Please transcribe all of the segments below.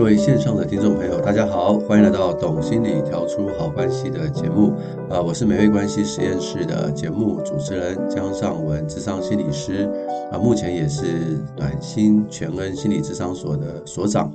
各位线上的听众朋友，大家好，欢迎来到《懂心理调出好关系》的节目啊！我是美味关系实验室的节目主持人江尚文，智商心理师啊，目前也是暖心全恩心理咨商所的所长。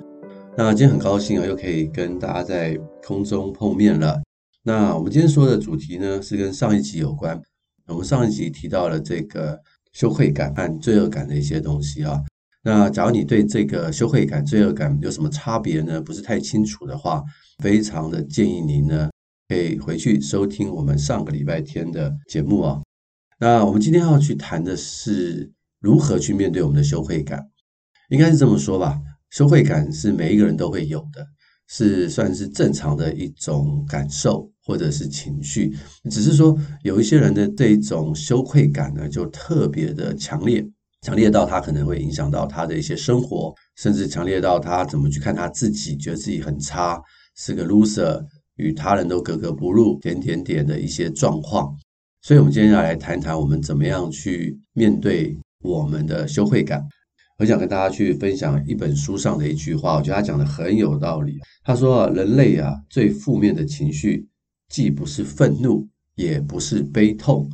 那今天很高兴啊，又可以跟大家在空中碰面了。那我们今天说的主题呢，是跟上一集有关。我们上一集提到了这个羞愧感和罪恶感的一些东西啊。那假如你对这个羞愧感、罪恶感有什么差别呢？不是太清楚的话，非常的建议您呢，可以回去收听我们上个礼拜天的节目啊。那我们今天要去谈的是如何去面对我们的羞愧感，应该是这么说吧。羞愧感是每一个人都会有的，是算是正常的一种感受或者是情绪，只是说有一些人的这种羞愧感呢，就特别的强烈。强烈到他可能会影响到他的一些生活，甚至强烈到他怎么去看他自己，觉得自己很差，是个 loser，与他人都格格不入，点点点的一些状况。所以，我们今天要来谈谈我们怎么样去面对我们的羞愧感。我想跟大家去分享一本书上的一句话，我觉得他讲的很有道理。他说：“人类啊，最负面的情绪，既不是愤怒，也不是悲痛，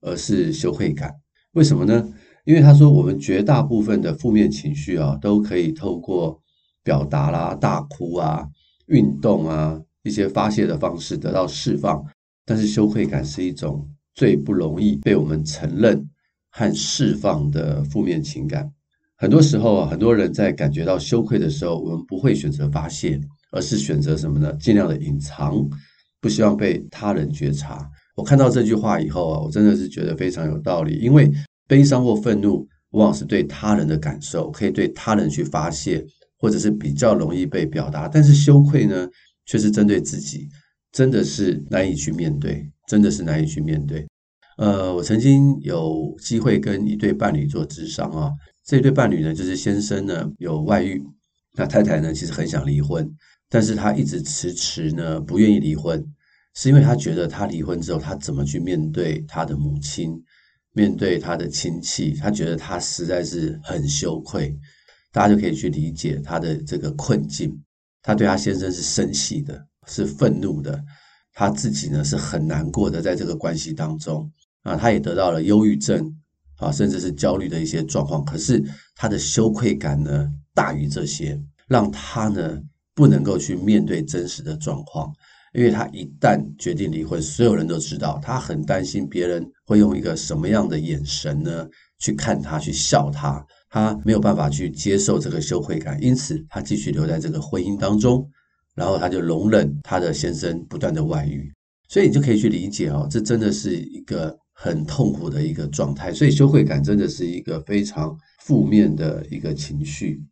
而是羞愧感。为什么呢？”因为他说，我们绝大部分的负面情绪啊，都可以透过表达啦、大哭啊、运动啊一些发泄的方式得到释放。但是羞愧感是一种最不容易被我们承认和释放的负面情感。很多时候啊，很多人在感觉到羞愧的时候，我们不会选择发泄，而是选择什么呢？尽量的隐藏，不希望被他人觉察。我看到这句话以后啊，我真的是觉得非常有道理，因为。悲伤或愤怒，往往是对他人的感受，可以对他人去发泄，或者是比较容易被表达。但是羞愧呢，却是针对自己，真的是难以去面对，真的是难以去面对。呃，我曾经有机会跟一对伴侣做咨商啊，这对伴侣呢，就是先生呢有外遇，那太太呢其实很想离婚，但是他一直迟迟呢不愿意离婚，是因为他觉得他离婚之后，他怎么去面对他的母亲？面对他的亲戚，他觉得他实在是很羞愧，大家就可以去理解他的这个困境。他对他先生是生气的，是愤怒的，他自己呢是很难过的，在这个关系当中啊，他也得到了忧郁症啊，甚至是焦虑的一些状况。可是他的羞愧感呢大于这些，让他呢不能够去面对真实的状况。因为他一旦决定离婚，所有人都知道，他很担心别人会用一个什么样的眼神呢去看他，去笑他，他没有办法去接受这个羞愧感，因此他继续留在这个婚姻当中，然后他就容忍他的先生不断的外遇，所以你就可以去理解哦，这真的是一个很痛苦的一个状态，所以羞愧感真的是一个非常负面的一个情绪，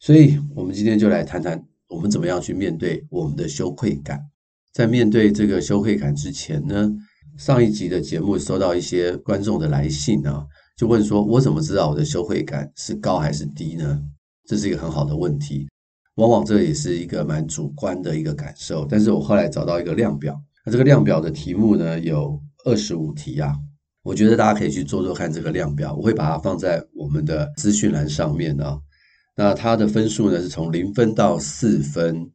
所以我们今天就来谈谈我们怎么样去面对我们的羞愧感。在面对这个羞愧感之前呢，上一集的节目收到一些观众的来信啊，就问说：“我怎么知道我的羞愧感是高还是低呢？”这是一个很好的问题，往往这也是一个蛮主观的一个感受。但是我后来找到一个量表，那这个量表的题目呢有二十五题啊，我觉得大家可以去做做看这个量表，我会把它放在我们的资讯栏上面啊。那它的分数呢是从零分到四分。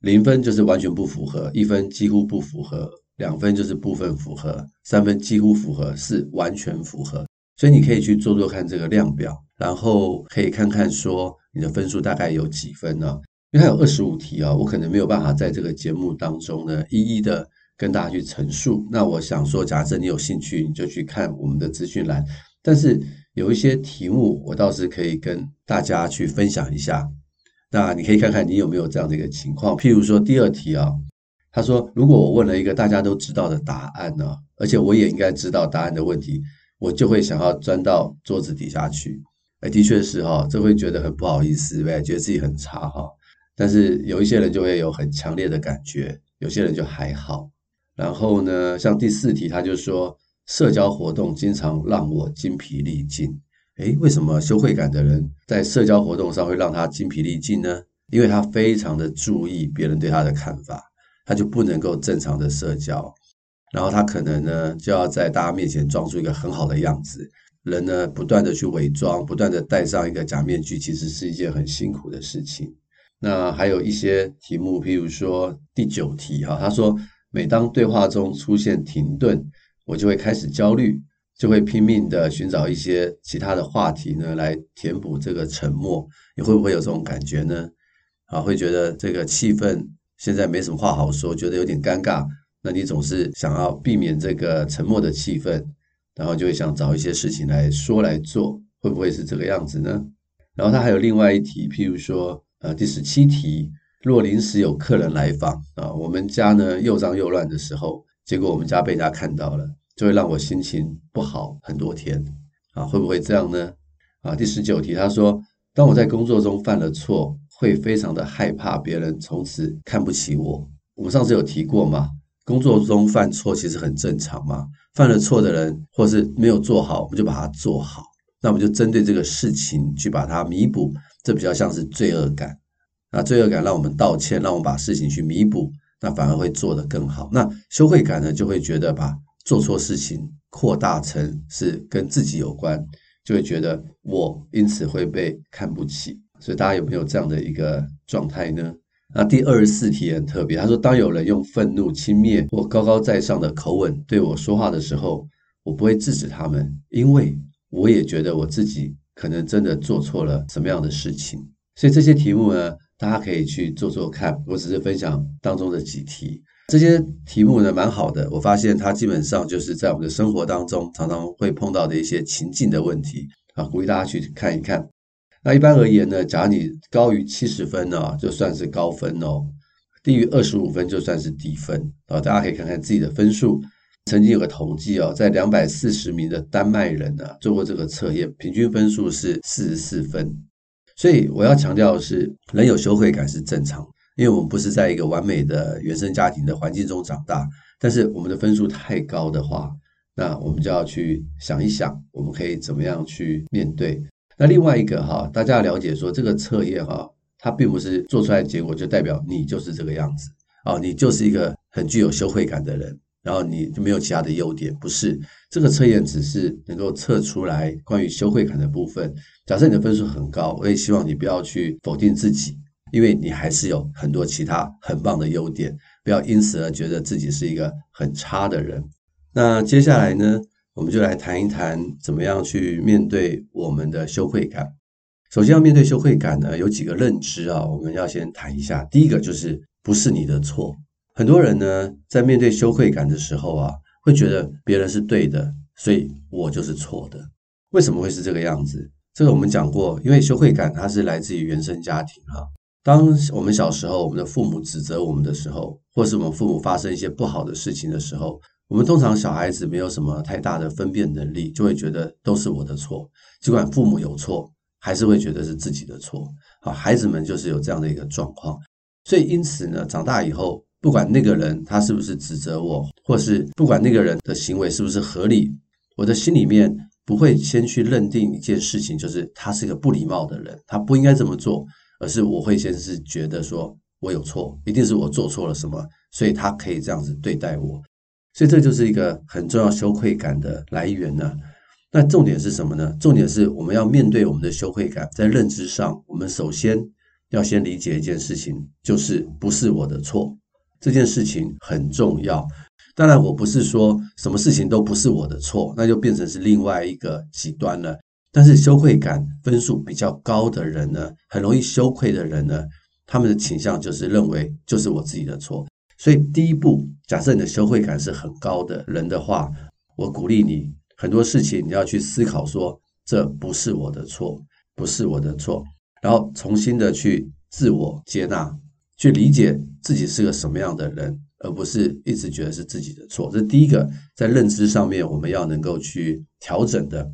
零分就是完全不符合，一分几乎不符合，两分就是部分符合，三分几乎符合，四完全符合。所以你可以去做做看这个量表，然后可以看看说你的分数大概有几分呢？因为它有二十五题啊，我可能没有办法在这个节目当中呢一一的跟大家去陈述。那我想说，假设你有兴趣，你就去看我们的资讯栏。但是有一些题目，我倒是可以跟大家去分享一下。那你可以看看你有没有这样的一个情况，譬如说第二题啊，他说如果我问了一个大家都知道的答案呢，而且我也应该知道答案的问题，我就会想要钻到桌子底下去。哎，的确是哈，这会觉得很不好意思，对，觉得自己很差哈。但是有一些人就会有很强烈的感觉，有些人就还好。然后呢，像第四题，他就说社交活动经常让我精疲力尽。诶，为什么羞愧感的人在社交活动上会让他精疲力尽呢？因为他非常的注意别人对他的看法，他就不能够正常的社交，然后他可能呢就要在大家面前装出一个很好的样子，人呢不断的去伪装，不断的戴上一个假面具，其实是一件很辛苦的事情。那还有一些题目，譬如说第九题哈，他说每当对话中出现停顿，我就会开始焦虑，就会拼命的寻找一些其他的话题呢来填补这个沉默。你会不会有这种感觉呢？啊，会觉得这个气氛现在没什么话好说，觉得有点尴尬。那你总是想要避免这个沉默的气氛，然后就会想找一些事情来说来做，会不会是这个样子呢？然后他还有另外一题，譬如说，呃，第十七题，若临时有客人来访啊，我们家呢又脏又乱的时候，结果我们家被他看到了，就会让我心情不好很多天啊，会不会这样呢？啊，第十九题，他说，当我在工作中犯了错，会非常的害怕别人从此看不起我。我们上次有提过吗？工作中犯错其实很正常嘛，犯了错的人或是没有做好，我们就把它做好。那我们就针对这个事情去把它弥补，这比较像是罪恶感。那罪恶感让我们道歉，让我们把事情去弥补，那反而会做得更好。那羞愧感呢，就会觉得把做错事情扩大成是跟自己有关，就会觉得我因此会被看不起。所以大家有没有这样的一个状态呢？那第二十四题很特别，他说：“当有人用愤怒、轻蔑或高高在上的口吻对我说话的时候，我不会制止他们，因为我也觉得我自己可能真的做错了什么样的事情。所以这些题目呢，大家可以去做做看。我只是分享当中的几题，这些题目呢蛮好的。我发现它基本上就是在我们的生活当中常常会碰到的一些情境的问题啊，鼓励大家去看一看。”那一般而言呢，假如你高于七十分呢，就算是高分哦；低于二十五分就算是低分啊。大家可以看看自己的分数。曾经有个统计哦，在两百四十名的丹麦人呢做过这个测验，平均分数是四十四分。所以我要强调的是，人有羞愧感是正常，因为我们不是在一个完美的原生家庭的环境中长大。但是我们的分数太高的话，那我们就要去想一想，我们可以怎么样去面对。那另外一个哈，大家要了解说，这个测验哈，它并不是做出来结果就代表你就是这个样子啊，你就是一个很具有羞愧感的人，然后你就没有其他的优点，不是？这个测验只是能够测出来关于羞愧感的部分。假设你的分数很高，我也希望你不要去否定自己，因为你还是有很多其他很棒的优点，不要因此而觉得自己是一个很差的人。那接下来呢？我们就来谈一谈怎么样去面对我们的羞愧感。首先要面对羞愧感呢，有几个认知啊，我们要先谈一下。第一个就是不是你的错。很多人呢，在面对羞愧感的时候啊，会觉得别人是对的，所以我就是错的。为什么会是这个样子？这个我们讲过，因为羞愧感它是来自于原生家庭哈。当我们小时候，我们的父母指责我们的时候，或是我们父母发生一些不好的事情的时候。我们通常小孩子没有什么太大的分辨能力，就会觉得都是我的错，尽管父母有错，还是会觉得是自己的错。好，孩子们就是有这样的一个状况，所以因此呢，长大以后，不管那个人他是不是指责我，或是不管那个人的行为是不是合理，我的心里面不会先去认定一件事情，就是他是一个不礼貌的人，他不应该这么做，而是我会先是觉得说我有错，一定是我做错了什么，所以他可以这样子对待我。所以这就是一个很重要羞愧感的来源呢。那重点是什么呢？重点是我们要面对我们的羞愧感，在认知上，我们首先要先理解一件事情，就是不是我的错。这件事情很重要。当然，我不是说什么事情都不是我的错，那就变成是另外一个极端了。但是羞愧感分数比较高的人呢，很容易羞愧的人呢，他们的倾向就是认为就是我自己的错。所以第一步，假设你的羞愧感是很高的人的话，我鼓励你很多事情你要去思考说，这不是我的错，不是我的错，然后重新的去自我接纳，去理解自己是个什么样的人，而不是一直觉得是自己的错。这第一个，在认知上面我们要能够去调整的。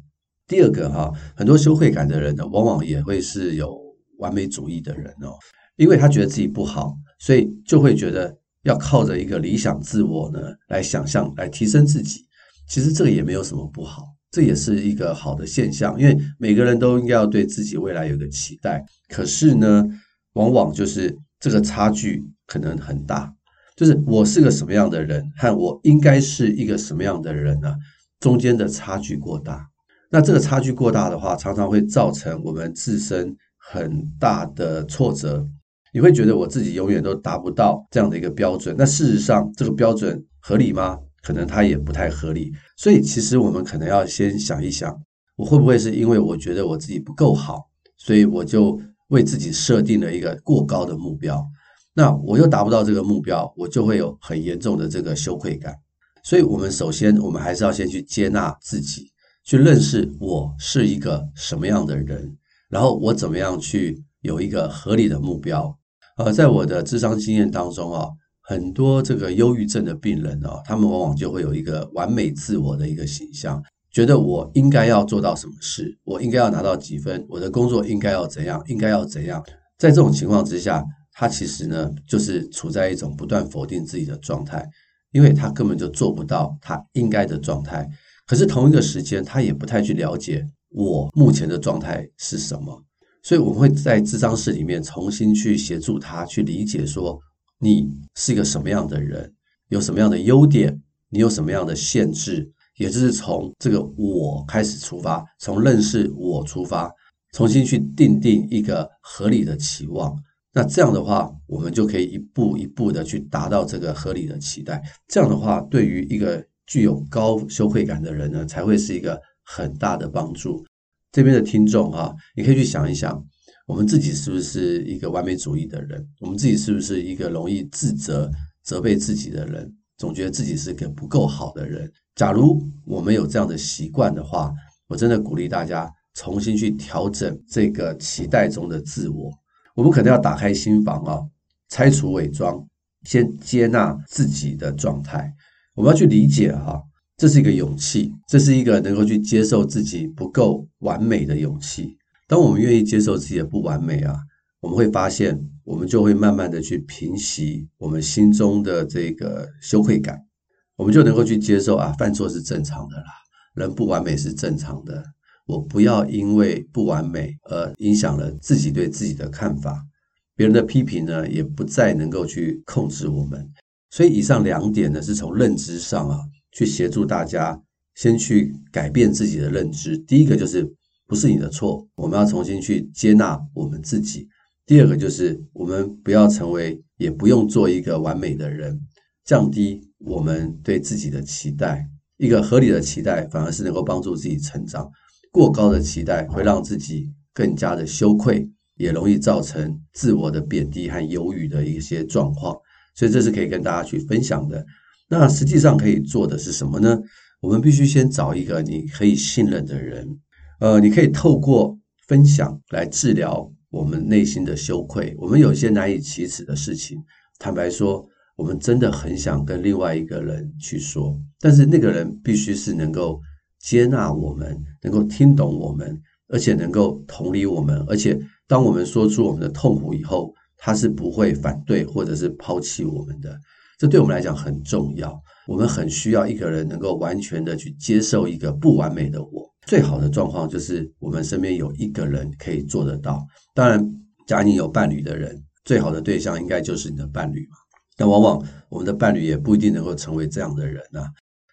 第二个哈，很多羞愧感的人呢，往往也会是有完美主义的人哦，因为他觉得自己不好，所以就会觉得。要靠着一个理想自我呢，来想象，来提升自己。其实这个也没有什么不好，这也是一个好的现象。因为每个人都应该要对自己未来有个期待。可是呢，往往就是这个差距可能很大。就是我是个什么样的人，和我应该是一个什么样的人呢？中间的差距过大。那这个差距过大的话，常常会造成我们自身很大的挫折。你会觉得我自己永远都达不到这样的一个标准。那事实上，这个标准合理吗？可能它也不太合理。所以，其实我们可能要先想一想，我会不会是因为我觉得我自己不够好，所以我就为自己设定了一个过高的目标。那我又达不到这个目标，我就会有很严重的这个羞愧感。所以，我们首先，我们还是要先去接纳自己，去认识我是一个什么样的人，然后我怎么样去有一个合理的目标。呃，在我的智商经验当中啊，很多这个忧郁症的病人啊，他们往往就会有一个完美自我的一个形象，觉得我应该要做到什么事，我应该要拿到几分，我的工作应该要怎样，应该要怎样。在这种情况之下，他其实呢，就是处在一种不断否定自己的状态，因为他根本就做不到他应该的状态。可是同一个时间，他也不太去了解我目前的状态是什么。所以我们会在咨商室里面重新去协助他去理解，说你是一个什么样的人，有什么样的优点，你有什么样的限制，也就是从这个我开始出发，从认识我出发，重新去定定一个合理的期望。那这样的话，我们就可以一步一步的去达到这个合理的期待。这样的话，对于一个具有高羞愧感的人呢，才会是一个很大的帮助。这边的听众哈，你可以去想一想，我们自己是不是一个完美主义的人？我们自己是不是一个容易自责、责备自己的人？总觉得自己是个不够好的人。假如我们有这样的习惯的话，我真的鼓励大家重新去调整这个期待中的自我。我们可能要打开心房啊，拆除伪装，先接纳自己的状态。我们要去理解哈。这是一个勇气，这是一个能够去接受自己不够完美的勇气。当我们愿意接受自己的不完美啊，我们会发现，我们就会慢慢的去平息我们心中的这个羞愧感，我们就能够去接受啊，犯错是正常的啦，人不完美是正常的。我不要因为不完美而影响了自己对自己的看法，别人的批评呢，也不再能够去控制我们。所以以上两点呢，是从认知上啊。去协助大家先去改变自己的认知。第一个就是不是你的错，我们要重新去接纳我们自己。第二个就是我们不要成为，也不用做一个完美的人，降低我们对自己的期待。一个合理的期待反而是能够帮助自己成长，过高的期待会让自己更加的羞愧，也容易造成自我的贬低和忧郁的一些状况。所以这是可以跟大家去分享的。那实际上可以做的是什么呢？我们必须先找一个你可以信任的人，呃，你可以透过分享来治疗我们内心的羞愧。我们有些难以启齿的事情，坦白说，我们真的很想跟另外一个人去说，但是那个人必须是能够接纳我们，能够听懂我们，而且能够同理我们，而且当我们说出我们的痛苦以后，他是不会反对或者是抛弃我们的。这对我们来讲很重要，我们很需要一个人能够完全的去接受一个不完美的我。最好的状况就是我们身边有一个人可以做得到。当然，假如你有伴侣的人，最好的对象应该就是你的伴侣嘛。但往往我们的伴侣也不一定能够成为这样的人啊。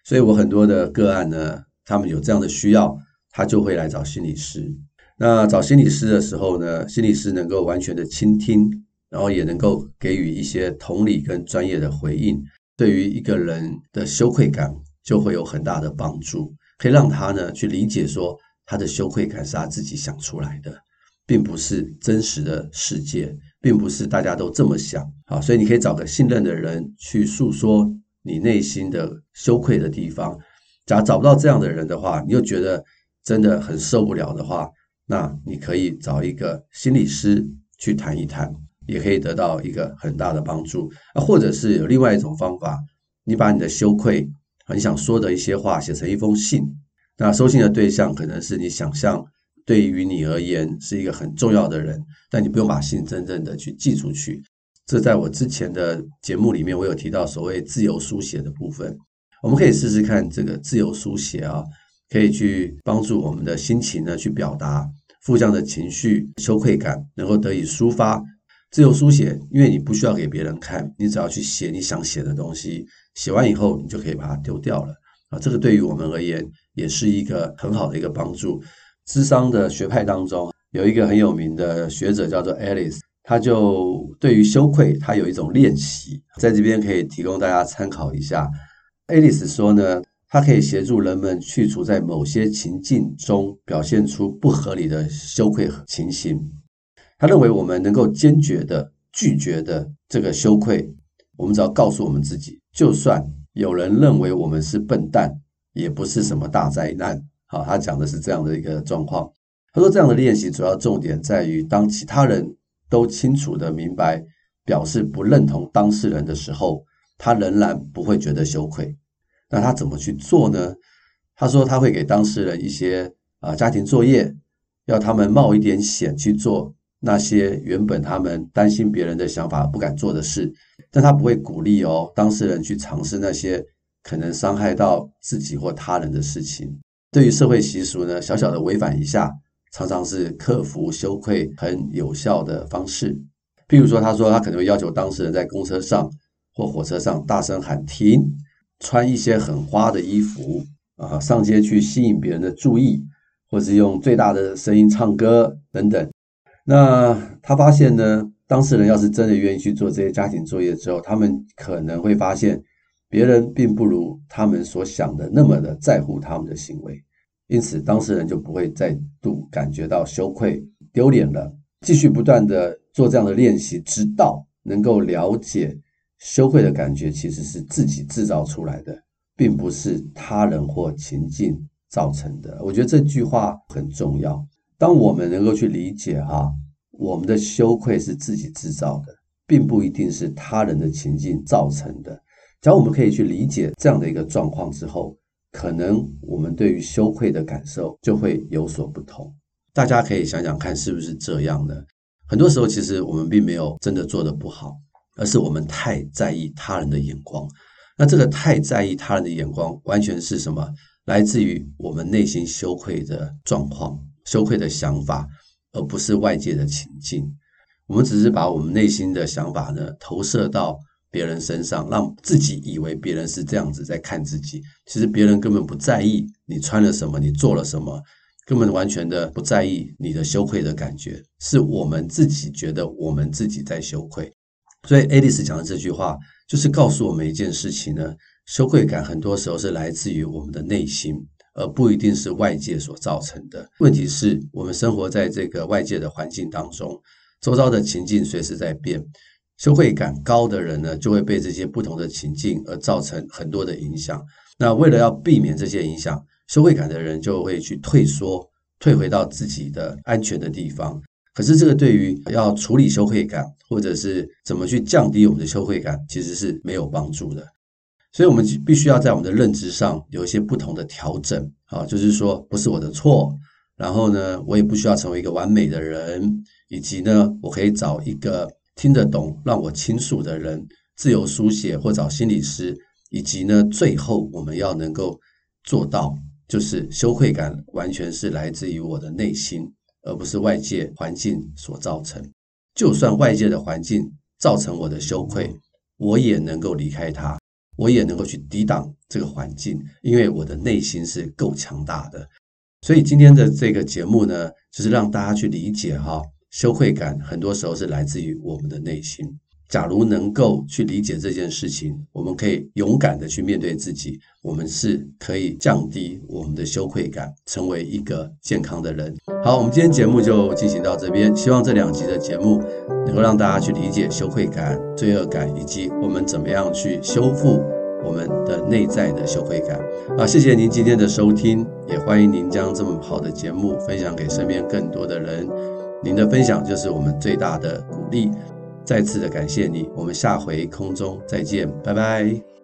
所以我很多的个案呢，他们有这样的需要，他就会来找心理师。那找心理师的时候呢，心理师能够完全的倾听。然后也能够给予一些同理跟专业的回应，对于一个人的羞愧感就会有很大的帮助，可以让他呢去理解说，他的羞愧感是他自己想出来的，并不是真实的世界，并不是大家都这么想。好，所以你可以找个信任的人去诉说你内心的羞愧的地方。假如找不到这样的人的话，你又觉得真的很受不了的话，那你可以找一个心理师去谈一谈。也可以得到一个很大的帮助啊，或者是有另外一种方法，你把你的羞愧、很想说的一些话写成一封信，那收信的对象可能是你想象对于你而言是一个很重要的人，但你不用把信真正的去寄出去。这在我之前的节目里面，我有提到所谓自由书写的部分，我们可以试试看这个自由书写啊，可以去帮助我们的心情呢去表达负向的情绪、羞愧感能够得以抒发。自由书写，因为你不需要给别人看，你只要去写你想写的东西，写完以后你就可以把它丢掉了啊。这个对于我们而言也是一个很好的一个帮助。智商的学派当中有一个很有名的学者叫做 Alice，他就对于羞愧，他有一种练习，在这边可以提供大家参考一下。Alice 说呢，他可以协助人们去除在某些情境中表现出不合理的羞愧情形。他认为我们能够坚决的拒绝的这个羞愧，我们只要告诉我们自己，就算有人认为我们是笨蛋，也不是什么大灾难。好，他讲的是这样的一个状况。他说，这样的练习主要重点在于，当其他人都清楚的明白表示不认同当事人的时候，他仍然不会觉得羞愧。那他怎么去做呢？他说他会给当事人一些啊家庭作业，要他们冒一点险去做那些原本他们担心别人的想法不敢做的事，但他不会鼓励哦当事人去尝试那些可能伤害到自己或他人的事情。对于社会习俗呢，小小的违反一下。常常是克服羞愧很有效的方式。譬如说，他说他可能会要求当事人在公车上或火车上大声喊停，穿一些很花的衣服啊，上街去吸引别人的注意，或是用最大的声音唱歌等等。那他发现呢，当事人要是真的愿意去做这些家庭作业之后，他们可能会发现别人并不如他们所想的那么的在乎他们的行为。因此，当事人就不会再度感觉到羞愧、丢脸了。继续不断地做这样的练习，直到能够了解羞愧的感觉其实是自己制造出来的，并不是他人或情境造成的。我觉得这句话很重要。当我们能够去理解哈，我们的羞愧是自己制造的，并不一定是他人的情境造成的。只要我们可以去理解这样的一个状况之后，可能我们对于羞愧的感受就会有所不同。大家可以想想看，是不是这样的？很多时候，其实我们并没有真的做得不好，而是我们太在意他人的眼光。那这个太在意他人的眼光，完全是什么？来自于我们内心羞愧的状况、羞愧的想法，而不是外界的情境。我们只是把我们内心的想法呢，投射到。别人身上，让自己以为别人是这样子在看自己，其实别人根本不在意你穿了什么，你做了什么，根本完全的不在意你的羞愧的感觉，是我们自己觉得我们自己在羞愧。所以，爱丽丝讲的这句话，就是告诉我们一件事情呢：羞愧感很多时候是来自于我们的内心，而不一定是外界所造成的。问题是我们生活在这个外界的环境当中，周遭的情境随时在变。羞愧感高的人呢，就会被这些不同的情境而造成很多的影响。那为了要避免这些影响，羞愧感的人就会去退缩，退回到自己的安全的地方。可是这个对于要处理羞愧感，或者是怎么去降低我们的羞愧感，其实是没有帮助的。所以，我们必须要在我们的认知上有一些不同的调整。啊，就是说，不是我的错。然后呢，我也不需要成为一个完美的人，以及呢，我可以找一个。听得懂，让我倾诉的人，自由书写或找心理师，以及呢，最后我们要能够做到，就是羞愧感完全是来自于我的内心，而不是外界环境所造成。就算外界的环境造成我的羞愧，我也能够离开它，我也能够去抵挡这个环境，因为我的内心是够强大的。所以今天的这个节目呢，就是让大家去理解哈。羞愧感很多时候是来自于我们的内心。假如能够去理解这件事情，我们可以勇敢的去面对自己，我们是可以降低我们的羞愧感，成为一个健康的人。好，我们今天节目就进行到这边，希望这两集的节目能够让大家去理解羞愧感、罪恶感，以及我们怎么样去修复我们的内在的羞愧感。啊，谢谢您今天的收听，也欢迎您将这么好的节目分享给身边更多的人。您的分享就是我们最大的鼓励，再次的感谢你，我们下回空中再见，拜拜。